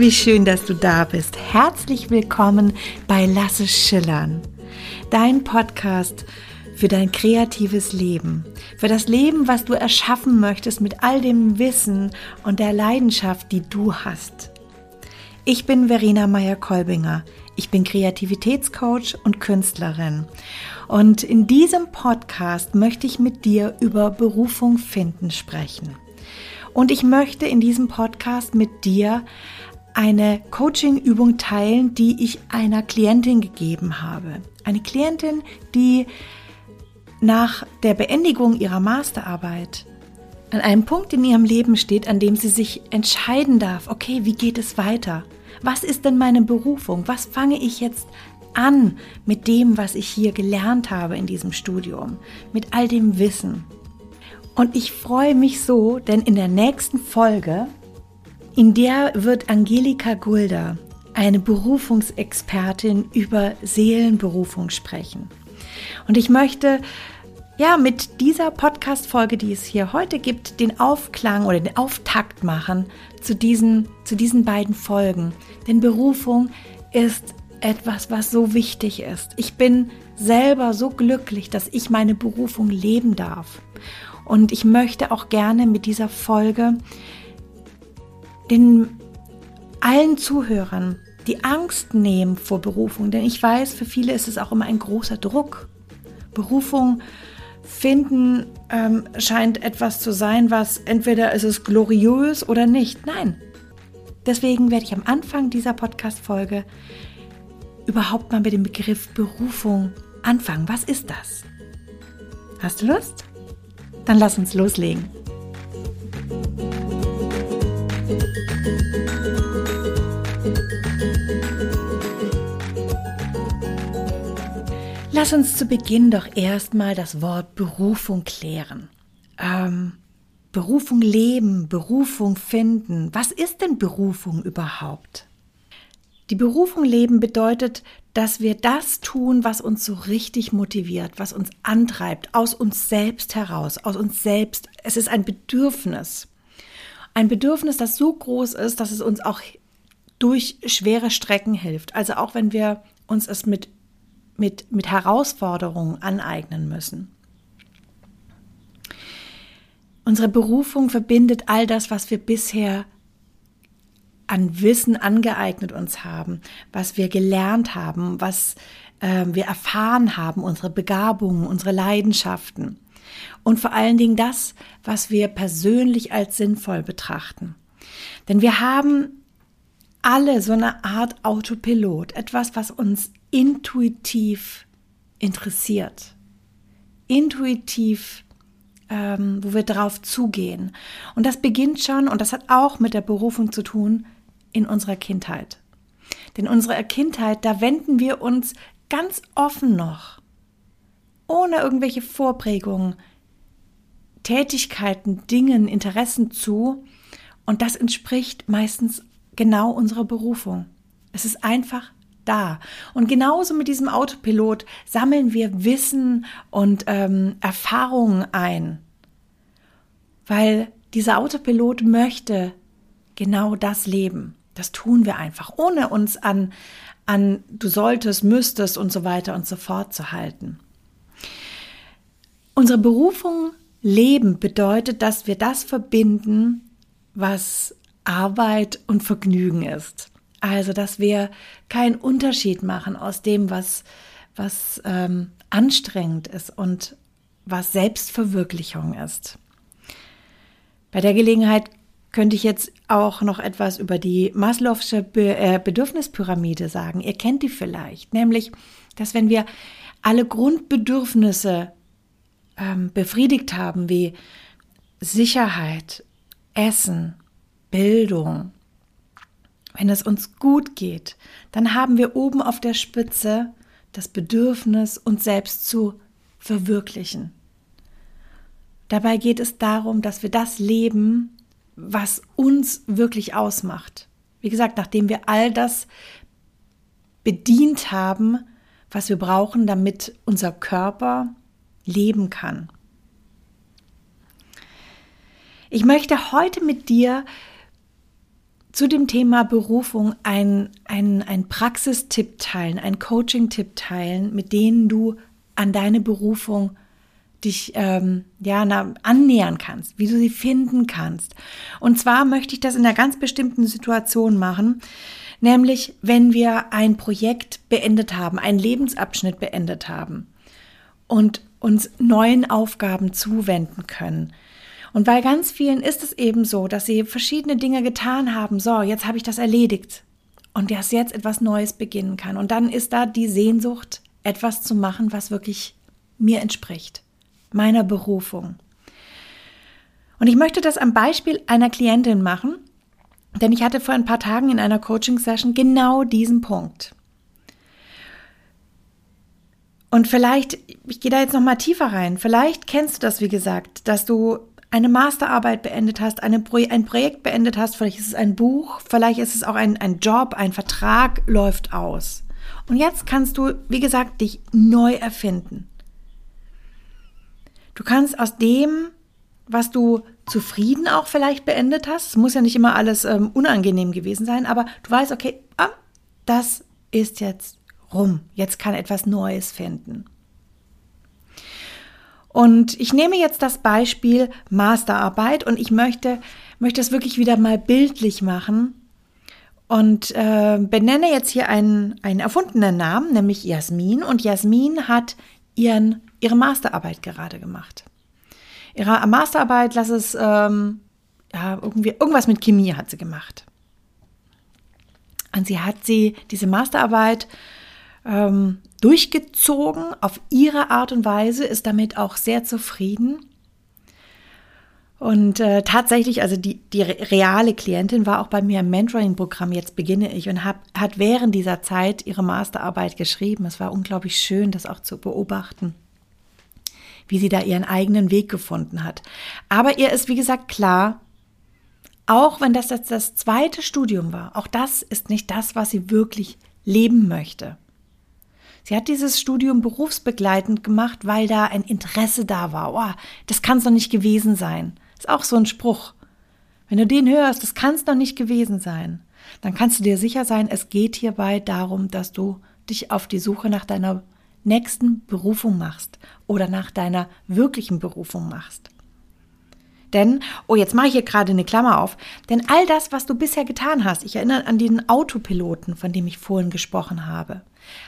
Wie schön, dass du da bist. Herzlich willkommen bei Lasse Schillern, dein Podcast für dein kreatives Leben, für das Leben, was du erschaffen möchtest mit all dem Wissen und der Leidenschaft, die du hast. Ich bin Verena Meyer-Kolbinger. Ich bin Kreativitätscoach und Künstlerin. Und in diesem Podcast möchte ich mit dir über Berufung finden sprechen. Und ich möchte in diesem Podcast mit dir eine Coaching-Übung teilen, die ich einer Klientin gegeben habe. Eine Klientin, die nach der Beendigung ihrer Masterarbeit an einem Punkt in ihrem Leben steht, an dem sie sich entscheiden darf, okay, wie geht es weiter? Was ist denn meine Berufung? Was fange ich jetzt an mit dem, was ich hier gelernt habe in diesem Studium, mit all dem Wissen? Und ich freue mich so, denn in der nächsten Folge, in der wird Angelika Gulder, eine Berufungsexpertin über Seelenberufung sprechen. Und ich möchte ja mit dieser Podcast-Folge, die es hier heute gibt, den Aufklang oder den Auftakt machen zu diesen, zu diesen beiden Folgen. Denn Berufung ist etwas, was so wichtig ist. Ich bin selber so glücklich, dass ich meine Berufung leben darf. Und ich möchte auch gerne mit dieser Folge den allen Zuhörern die Angst nehmen vor Berufung, denn ich weiß, für viele ist es auch immer ein großer Druck. Berufung finden ähm, scheint etwas zu sein, was entweder ist es gloriös oder nicht. Nein. Deswegen werde ich am Anfang dieser Podcast-Folge überhaupt mal mit dem Begriff Berufung anfangen. Was ist das? Hast du Lust? Dann lass uns loslegen. Lass uns zu Beginn doch erstmal das Wort Berufung klären. Ähm, Berufung leben, Berufung finden. Was ist denn Berufung überhaupt? Die Berufung leben bedeutet, dass wir das tun, was uns so richtig motiviert, was uns antreibt, aus uns selbst heraus, aus uns selbst. Es ist ein Bedürfnis. Ein Bedürfnis, das so groß ist, dass es uns auch durch schwere Strecken hilft. Also auch wenn wir uns es mit mit, mit Herausforderungen aneignen müssen. Unsere Berufung verbindet all das, was wir bisher an Wissen angeeignet uns haben, was wir gelernt haben, was äh, wir erfahren haben, unsere Begabungen, unsere Leidenschaften und vor allen Dingen das, was wir persönlich als sinnvoll betrachten. Denn wir haben alle so eine Art Autopilot, etwas, was uns intuitiv interessiert, intuitiv, ähm, wo wir drauf zugehen. Und das beginnt schon, und das hat auch mit der Berufung zu tun, in unserer Kindheit. Denn unsere Kindheit, da wenden wir uns ganz offen noch, ohne irgendwelche Vorprägungen, Tätigkeiten, Dingen, Interessen zu. Und das entspricht meistens genau unserer Berufung. Es ist einfach da. Und genauso mit diesem Autopilot sammeln wir Wissen und ähm, Erfahrungen ein, weil dieser Autopilot möchte genau das leben. Das tun wir einfach, ohne uns an, an du solltest, müsstest und so weiter und so fort zu halten. Unsere Berufung leben bedeutet, dass wir das verbinden, was Arbeit und Vergnügen ist. Also, dass wir keinen Unterschied machen aus dem, was, was ähm, anstrengend ist und was Selbstverwirklichung ist. Bei der Gelegenheit könnte ich jetzt auch noch etwas über die Maslow'sche Be äh, Bedürfnispyramide sagen. Ihr kennt die vielleicht, nämlich, dass wenn wir alle Grundbedürfnisse ähm, befriedigt haben, wie Sicherheit, Essen, Bildung, wenn es uns gut geht, dann haben wir oben auf der Spitze das Bedürfnis, uns selbst zu verwirklichen. Dabei geht es darum, dass wir das leben, was uns wirklich ausmacht. Wie gesagt, nachdem wir all das bedient haben, was wir brauchen, damit unser Körper leben kann. Ich möchte heute mit dir zu dem Thema Berufung ein, ein, ein Praxistipp teilen, ein Coaching-Tipp teilen, mit denen du an deine Berufung dich ähm, ja na, annähern kannst, wie du sie finden kannst. Und zwar möchte ich das in einer ganz bestimmten Situation machen, nämlich wenn wir ein Projekt beendet haben, einen Lebensabschnitt beendet haben und uns neuen Aufgaben zuwenden können. Und bei ganz vielen ist es eben so, dass sie verschiedene Dinge getan haben. So, jetzt habe ich das erledigt. Und dass jetzt etwas Neues beginnen kann. Und dann ist da die Sehnsucht, etwas zu machen, was wirklich mir entspricht, meiner Berufung. Und ich möchte das am Beispiel einer Klientin machen, denn ich hatte vor ein paar Tagen in einer Coaching-Session genau diesen Punkt. Und vielleicht, ich gehe da jetzt noch mal tiefer rein. Vielleicht kennst du das, wie gesagt, dass du eine Masterarbeit beendet hast, eine Pro ein Projekt beendet hast, vielleicht ist es ein Buch, vielleicht ist es auch ein, ein Job, ein Vertrag läuft aus. Und jetzt kannst du, wie gesagt, dich neu erfinden. Du kannst aus dem, was du zufrieden auch vielleicht beendet hast, es muss ja nicht immer alles ähm, unangenehm gewesen sein, aber du weißt, okay, ah, das ist jetzt rum. Jetzt kann etwas Neues finden. Und ich nehme jetzt das Beispiel Masterarbeit und ich möchte, möchte es wirklich wieder mal bildlich machen und äh, benenne jetzt hier einen, einen erfundenen Namen, nämlich Jasmin. Und Jasmin hat ihren, ihre Masterarbeit gerade gemacht. Ihre Masterarbeit, lass es ähm, ja, irgendwie, irgendwas mit Chemie hat sie gemacht. Und sie hat sie, diese Masterarbeit, ähm, durchgezogen auf ihre Art und Weise, ist damit auch sehr zufrieden. Und äh, tatsächlich, also die, die reale Klientin war auch bei mir im Mentoring-Programm, jetzt beginne ich, und hab, hat während dieser Zeit ihre Masterarbeit geschrieben. Es war unglaublich schön, das auch zu beobachten, wie sie da ihren eigenen Weg gefunden hat. Aber ihr ist, wie gesagt, klar, auch wenn das das, das zweite Studium war, auch das ist nicht das, was sie wirklich leben möchte. Sie hat dieses Studium berufsbegleitend gemacht, weil da ein Interesse da war. Oh, das kann es doch nicht gewesen sein. Ist auch so ein Spruch. Wenn du den hörst, das kann es doch nicht gewesen sein. Dann kannst du dir sicher sein, es geht hierbei darum, dass du dich auf die Suche nach deiner nächsten Berufung machst oder nach deiner wirklichen Berufung machst. Denn, oh, jetzt mache ich hier gerade eine Klammer auf, denn all das, was du bisher getan hast, ich erinnere an den Autopiloten, von dem ich vorhin gesprochen habe,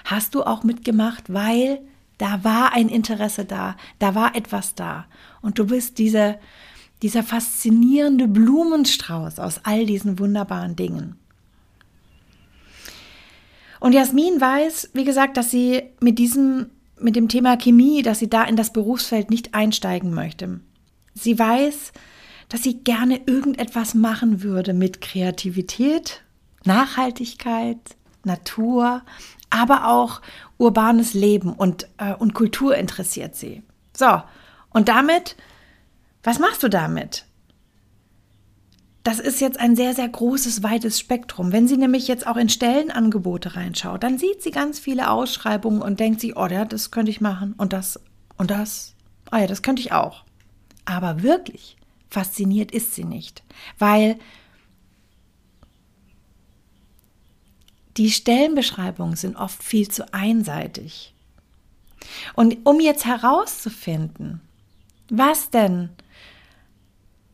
hast du auch mitgemacht, weil da war ein Interesse da, da war etwas da. Und du bist diese, dieser faszinierende Blumenstrauß aus all diesen wunderbaren Dingen. Und Jasmin weiß, wie gesagt, dass sie mit diesem, mit dem Thema Chemie, dass sie da in das Berufsfeld nicht einsteigen möchte. Sie weiß, dass sie gerne irgendetwas machen würde mit Kreativität, Nachhaltigkeit, Natur, aber auch urbanes Leben und, äh, und Kultur interessiert sie. So, und damit, was machst du damit? Das ist jetzt ein sehr, sehr großes, weites Spektrum. Wenn sie nämlich jetzt auch in Stellenangebote reinschaut, dann sieht sie ganz viele Ausschreibungen und denkt sich, oh ja, das könnte ich machen und das und das. Ah ja, das könnte ich auch. Aber wirklich fasziniert ist sie nicht, weil die Stellenbeschreibungen sind oft viel zu einseitig. Und um jetzt herauszufinden, was denn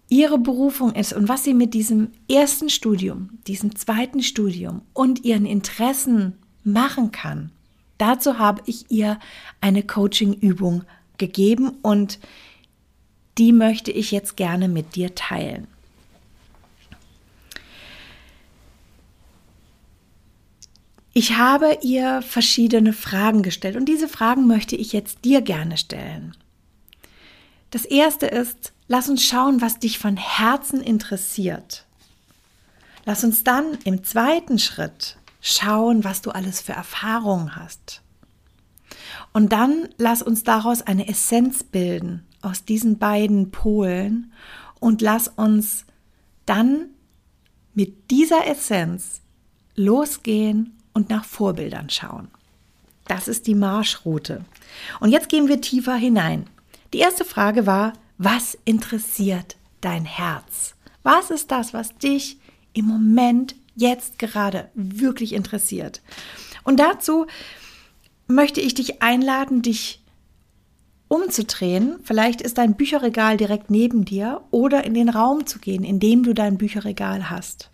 ihre Berufung ist und was sie mit diesem ersten Studium, diesem zweiten Studium und ihren Interessen machen kann, dazu habe ich ihr eine Coaching-Übung gegeben und die möchte ich jetzt gerne mit dir teilen. Ich habe ihr verschiedene Fragen gestellt und diese Fragen möchte ich jetzt dir gerne stellen. Das erste ist, lass uns schauen, was dich von Herzen interessiert. Lass uns dann im zweiten Schritt schauen, was du alles für Erfahrungen hast. Und dann lass uns daraus eine Essenz bilden aus diesen beiden Polen und lass uns dann mit dieser Essenz losgehen und nach Vorbildern schauen. Das ist die Marschroute. Und jetzt gehen wir tiefer hinein. Die erste Frage war, was interessiert dein Herz? Was ist das, was dich im Moment, jetzt gerade wirklich interessiert. Und dazu möchte ich dich einladen, dich umzudrehen. Vielleicht ist dein Bücherregal direkt neben dir oder in den Raum zu gehen, in dem du dein Bücherregal hast.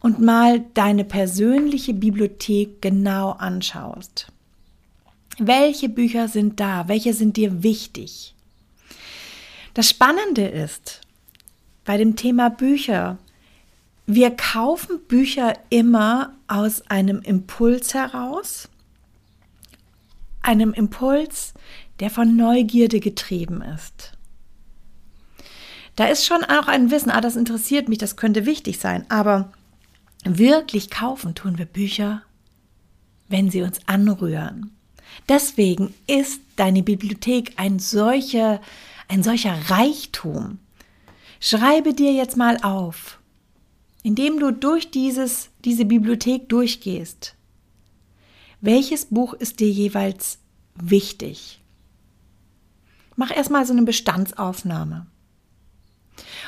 Und mal deine persönliche Bibliothek genau anschaust. Welche Bücher sind da? Welche sind dir wichtig? Das Spannende ist bei dem Thema Bücher, wir kaufen Bücher immer aus einem Impuls heraus, einem Impuls, der von Neugierde getrieben ist. Da ist schon auch ein Wissen, ah, das interessiert mich, das könnte wichtig sein, aber wirklich kaufen tun wir Bücher, wenn sie uns anrühren. Deswegen ist deine Bibliothek ein solcher, ein solcher Reichtum. Schreibe dir jetzt mal auf, indem du durch dieses, diese Bibliothek durchgehst. Welches Buch ist dir jeweils wichtig? Mach erstmal so eine Bestandsaufnahme.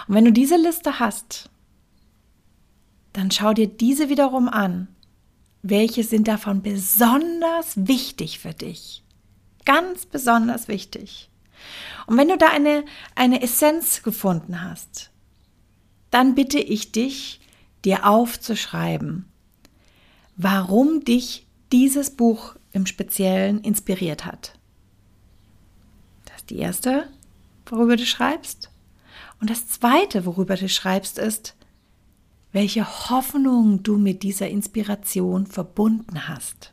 Und wenn du diese Liste hast, dann schau dir diese wiederum an. Welche sind davon besonders wichtig für dich? Ganz besonders wichtig. Und wenn du da eine, eine Essenz gefunden hast, dann bitte ich dich, dir aufzuschreiben, warum dich dieses Buch im Speziellen inspiriert hat die erste, worüber du schreibst. Und das zweite, worüber du schreibst, ist, welche Hoffnung du mit dieser Inspiration verbunden hast.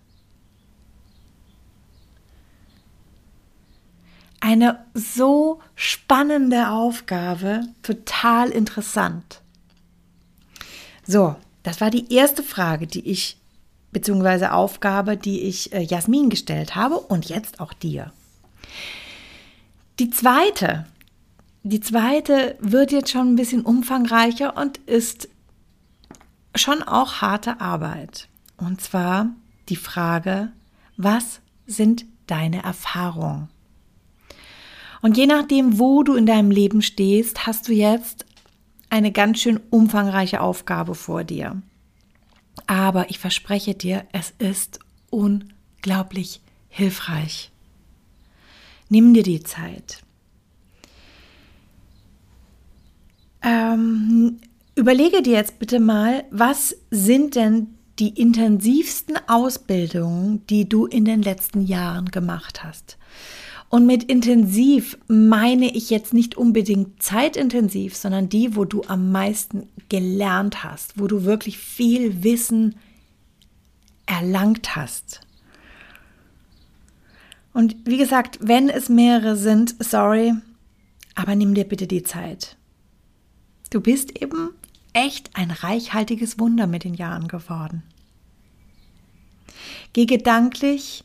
Eine so spannende Aufgabe, total interessant. So, das war die erste Frage, die ich, beziehungsweise Aufgabe, die ich äh, Jasmin gestellt habe und jetzt auch dir. Die zweite, die zweite wird jetzt schon ein bisschen umfangreicher und ist schon auch harte Arbeit. Und zwar die Frage, was sind deine Erfahrungen? Und je nachdem, wo du in deinem Leben stehst, hast du jetzt eine ganz schön umfangreiche Aufgabe vor dir. Aber ich verspreche dir, es ist unglaublich hilfreich. Nimm dir die Zeit. Ähm, überlege dir jetzt bitte mal, was sind denn die intensivsten Ausbildungen, die du in den letzten Jahren gemacht hast? Und mit intensiv meine ich jetzt nicht unbedingt zeitintensiv, sondern die, wo du am meisten gelernt hast, wo du wirklich viel Wissen erlangt hast. Und wie gesagt, wenn es mehrere sind, sorry, aber nimm dir bitte die Zeit. Du bist eben echt ein reichhaltiges Wunder mit den Jahren geworden. Geh gedanklich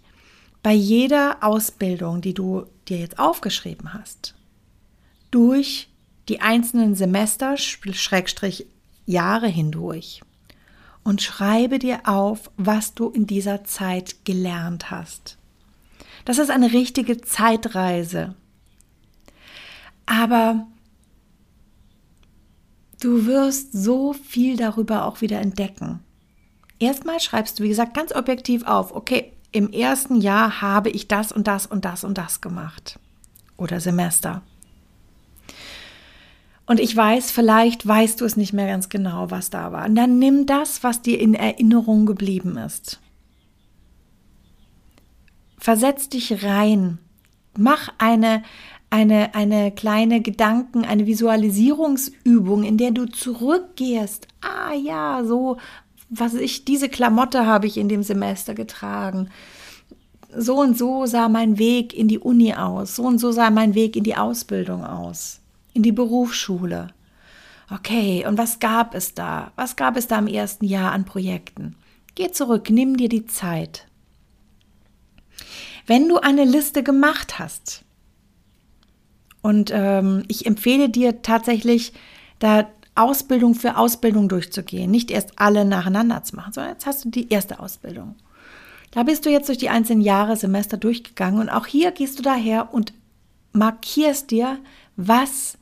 bei jeder Ausbildung, die du dir jetzt aufgeschrieben hast, durch die einzelnen Semester, Schrägstrich Jahre hindurch und schreibe dir auf, was du in dieser Zeit gelernt hast. Das ist eine richtige Zeitreise. Aber du wirst so viel darüber auch wieder entdecken. Erstmal schreibst du, wie gesagt, ganz objektiv auf, okay, im ersten Jahr habe ich das und das und das und das gemacht. Oder Semester. Und ich weiß, vielleicht weißt du es nicht mehr ganz genau, was da war. Und dann nimm das, was dir in Erinnerung geblieben ist. Versetz dich rein. Mach eine, eine, eine kleine Gedanken, eine Visualisierungsübung, in der du zurückgehst. Ah ja, so, was ich, diese Klamotte habe ich in dem Semester getragen. So und so sah mein Weg in die Uni aus. So und so sah mein Weg in die Ausbildung aus. In die Berufsschule. Okay, und was gab es da? Was gab es da im ersten Jahr an Projekten? Geh zurück, nimm dir die Zeit. Wenn du eine Liste gemacht hast, und ähm, ich empfehle dir tatsächlich, da Ausbildung für Ausbildung durchzugehen, nicht erst alle nacheinander zu machen, sondern jetzt hast du die erste Ausbildung. Da bist du jetzt durch die einzelnen Jahre, Semester durchgegangen und auch hier gehst du daher und markierst dir, was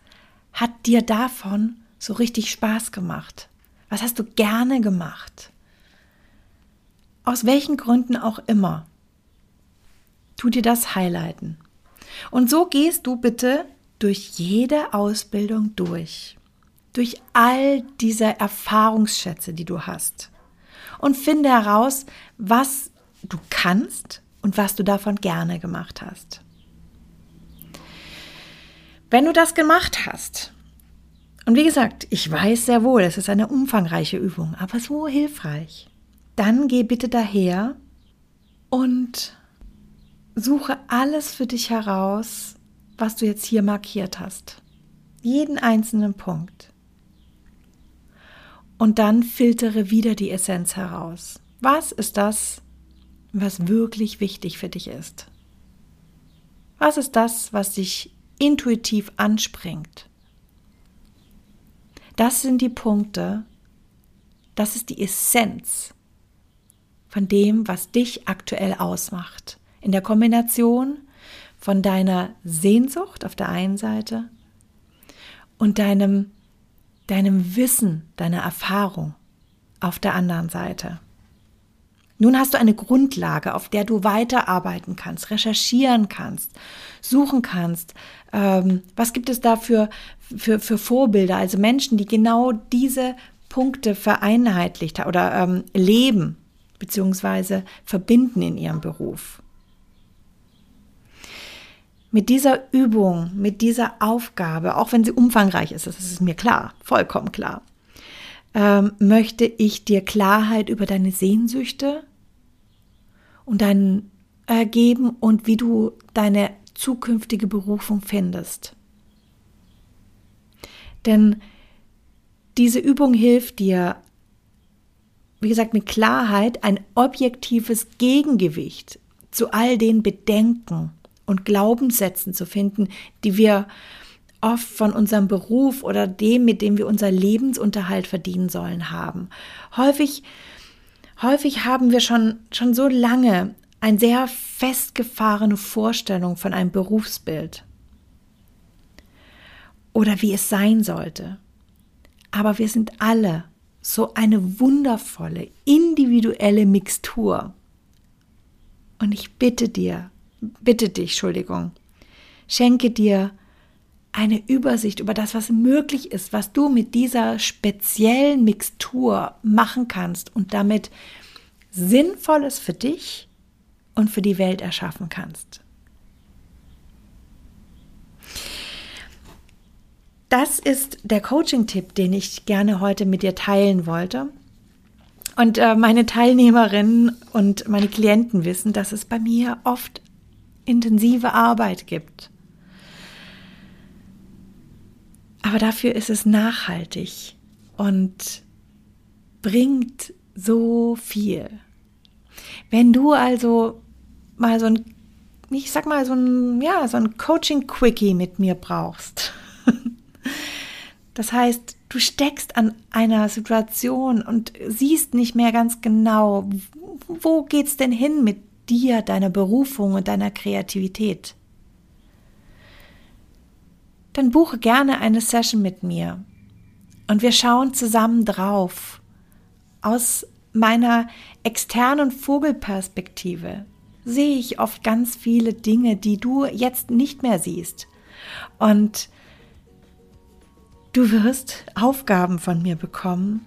hat dir davon so richtig Spaß gemacht? Was hast du gerne gemacht? Aus welchen Gründen auch immer. Tu dir das highlighten. Und so gehst du bitte durch jede Ausbildung durch. Durch all diese Erfahrungsschätze, die du hast. Und finde heraus, was du kannst und was du davon gerne gemacht hast. Wenn du das gemacht hast, und wie gesagt, ich weiß sehr wohl, es ist eine umfangreiche Übung, aber so hilfreich, dann geh bitte daher und suche alles für dich heraus, was du jetzt hier markiert hast. Jeden einzelnen Punkt. Und dann filtere wieder die Essenz heraus. Was ist das, was wirklich wichtig für dich ist? Was ist das, was dich intuitiv anspringt? Das sind die Punkte, das ist die Essenz von dem, was dich aktuell ausmacht. In der Kombination von deiner Sehnsucht auf der einen Seite und deinem, deinem Wissen, deiner Erfahrung auf der anderen Seite. Nun hast du eine Grundlage, auf der du weiterarbeiten kannst, recherchieren kannst, suchen kannst. Ähm, was gibt es da für, für, für Vorbilder, also Menschen, die genau diese Punkte vereinheitlicht oder ähm, leben bzw. verbinden in ihrem Beruf. Mit dieser Übung, mit dieser Aufgabe, auch wenn sie umfangreich ist, das ist mir klar, vollkommen klar, ähm, möchte ich dir Klarheit über deine Sehnsüchte und dein ergeben und wie du deine zukünftige Berufung findest. Denn diese Übung hilft dir, wie gesagt, mit Klarheit ein objektives Gegengewicht zu all den Bedenken und Glaubenssätzen zu finden, die wir oft von unserem Beruf oder dem, mit dem wir unser Lebensunterhalt verdienen sollen, haben. Häufig, häufig haben wir schon, schon so lange eine sehr festgefahrene Vorstellung von einem Berufsbild oder wie es sein sollte. Aber wir sind alle so eine wundervolle, individuelle Mixtur. Und ich bitte dir, bitte dich, Entschuldigung, schenke dir eine Übersicht über das, was möglich ist, was du mit dieser speziellen Mixtur machen kannst und damit Sinnvolles für dich und für die Welt erschaffen kannst. Das ist der Coaching-Tipp, den ich gerne heute mit dir teilen wollte. Und äh, meine Teilnehmerinnen und meine Klienten wissen, dass es bei mir oft intensive Arbeit gibt. Aber dafür ist es nachhaltig und bringt so viel. Wenn du also mal so ein, ich sag mal so ein, ja, so ein Coaching-Quickie mit mir brauchst. Das heißt, du steckst an einer Situation und siehst nicht mehr ganz genau, wo geht's denn hin mit dir, deiner Berufung und deiner Kreativität. Dann buche gerne eine Session mit mir und wir schauen zusammen drauf. Aus meiner externen Vogelperspektive sehe ich oft ganz viele Dinge, die du jetzt nicht mehr siehst. Und du wirst Aufgaben von mir bekommen,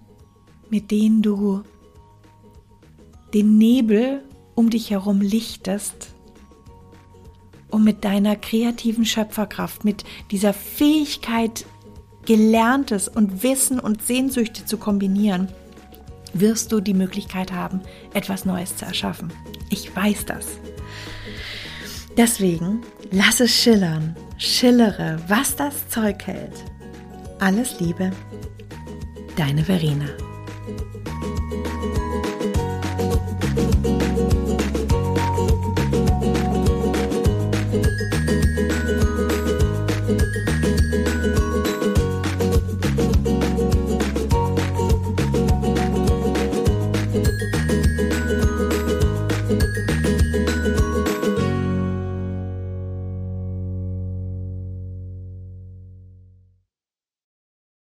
mit denen du den Nebel um dich herum lichtest, um mit deiner kreativen Schöpferkraft, mit dieser Fähigkeit, Gelerntes und Wissen und Sehnsüchte zu kombinieren, wirst du die Möglichkeit haben, etwas Neues zu erschaffen. Ich weiß das. Deswegen lass es schillern, schillere, was das Zeug hält. Alles Liebe, deine Verena.